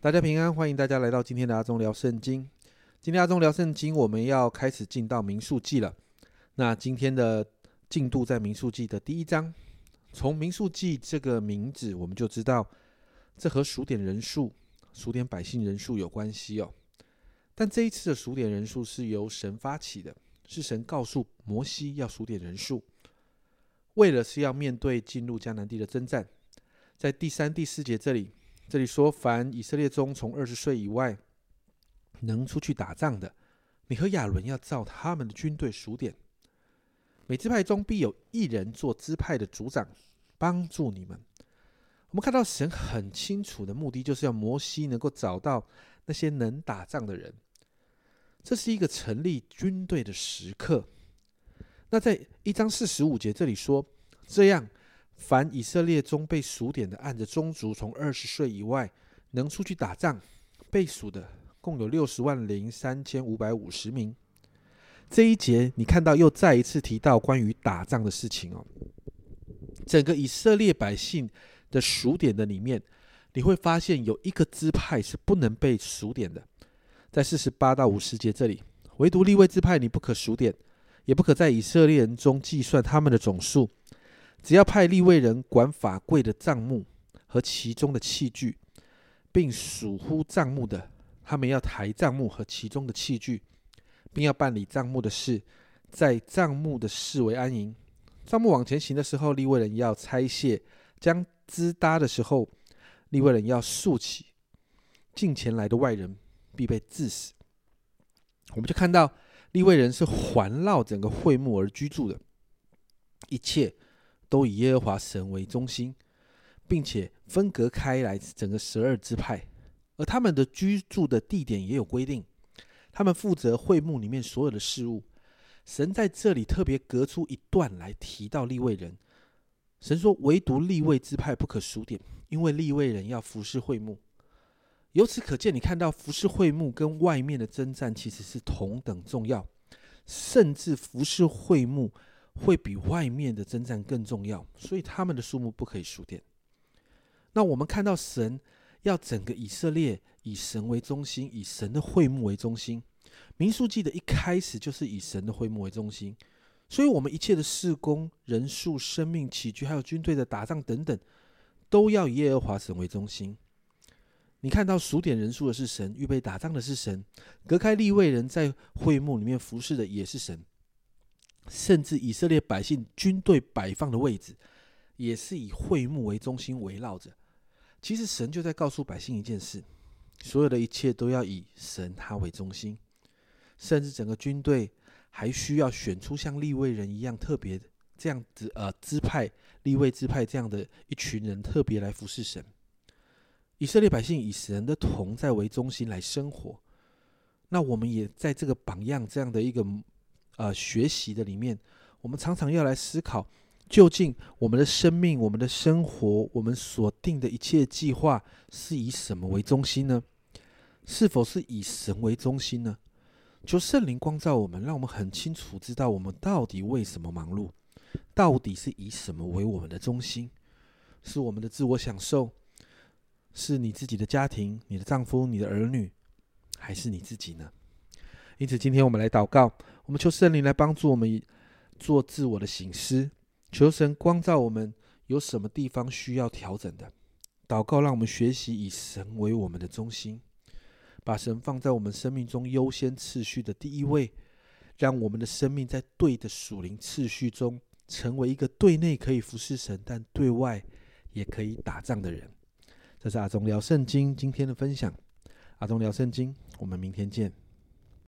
大家平安，欢迎大家来到今天的阿忠聊圣经。今天阿忠聊圣经，我们要开始进到民数记了。那今天的进度在民数记的第一章。从民数记这个名字，我们就知道这和数点人数、数点百姓人数有关系哦。但这一次的数点人数是由神发起的，是神告诉摩西要数点人数，为了是要面对进入迦南地的征战。在第三、第四节这里。这里说，凡以色列中从二十岁以外能出去打仗的，你和亚伦要照他们的军队数点。每支派中必有一人做支派的族长，帮助你们。我们看到神很清楚的目的，就是要摩西能够找到那些能打仗的人。这是一个成立军队的时刻。那在一章四十五节这里说，这样。凡以色列中被数点的，按着宗族从二十岁以外能出去打仗被数的，共有六十万零三千五百五十名。这一节你看到又再一次提到关于打仗的事情哦。整个以色列百姓的数点的里面，你会发现有一个支派是不能被数点的，在四十八到五十节这里，唯独立位支派你不可数点，也不可在以色列人中计算他们的总数。只要派立位人管法柜的账目和其中的器具，并属乎账目的，他们要抬账目和其中的器具，并要办理账目的事，在账目的视为安营。账目往前行的时候，立位人要拆卸；将支搭的时候，立位人要竖起。近前来的外人必被致死。我们就看到立位人是环绕整个会幕而居住的，一切。都以耶和华神为中心，并且分隔开来整个十二支派，而他们的居住的地点也有规定，他们负责会幕里面所有的事物。神在这里特别隔出一段来提到立位人。神说：“唯独立位支派不可数点，因为立位人要服侍会幕。”由此可见，你看到服侍会幕跟外面的征战其实是同等重要，甚至服侍会幕。会比外面的征战更重要，所以他们的数目不可以数点。那我们看到神要整个以色列以神为中心，以神的会幕为中心。民数记的一开始就是以神的会幕为中心，所以我们一切的事工、人数、生命、起居，还有军队的打仗等等，都要以耶和华神为中心。你看到数点人数的是神，预备打仗的是神，隔开立位人在会幕里面服侍的也是神。甚至以色列百姓军队摆放的位置，也是以会幕为中心围绕着。其实神就在告诉百姓一件事：所有的一切都要以神他为中心。甚至整个军队还需要选出像立位人一样特别这样子呃支派立位支派这样的一群人，特别来服侍神。以色列百姓以神的同在为中心来生活。那我们也在这个榜样这样的一个。呃，学习的里面，我们常常要来思考，究竟我们的生命、我们的生活、我们所定的一切计划，是以什么为中心呢？是否是以神为中心呢？求圣灵光照我们，让我们很清楚知道我们到底为什么忙碌，到底是以什么为我们的中心？是我们的自我享受？是你自己的家庭、你的丈夫、你的儿女，还是你自己呢？因此，今天我们来祷告。我们求圣灵来帮助我们做自我的醒思，求神光照我们有什么地方需要调整的。祷告，让我们学习以神为我们的中心，把神放在我们生命中优先次序的第一位，让我们的生命在对的属灵次序中，成为一个对内可以服侍神，但对外也可以打仗的人。这是阿忠聊圣经今天的分享。阿忠聊圣经，我们明天见。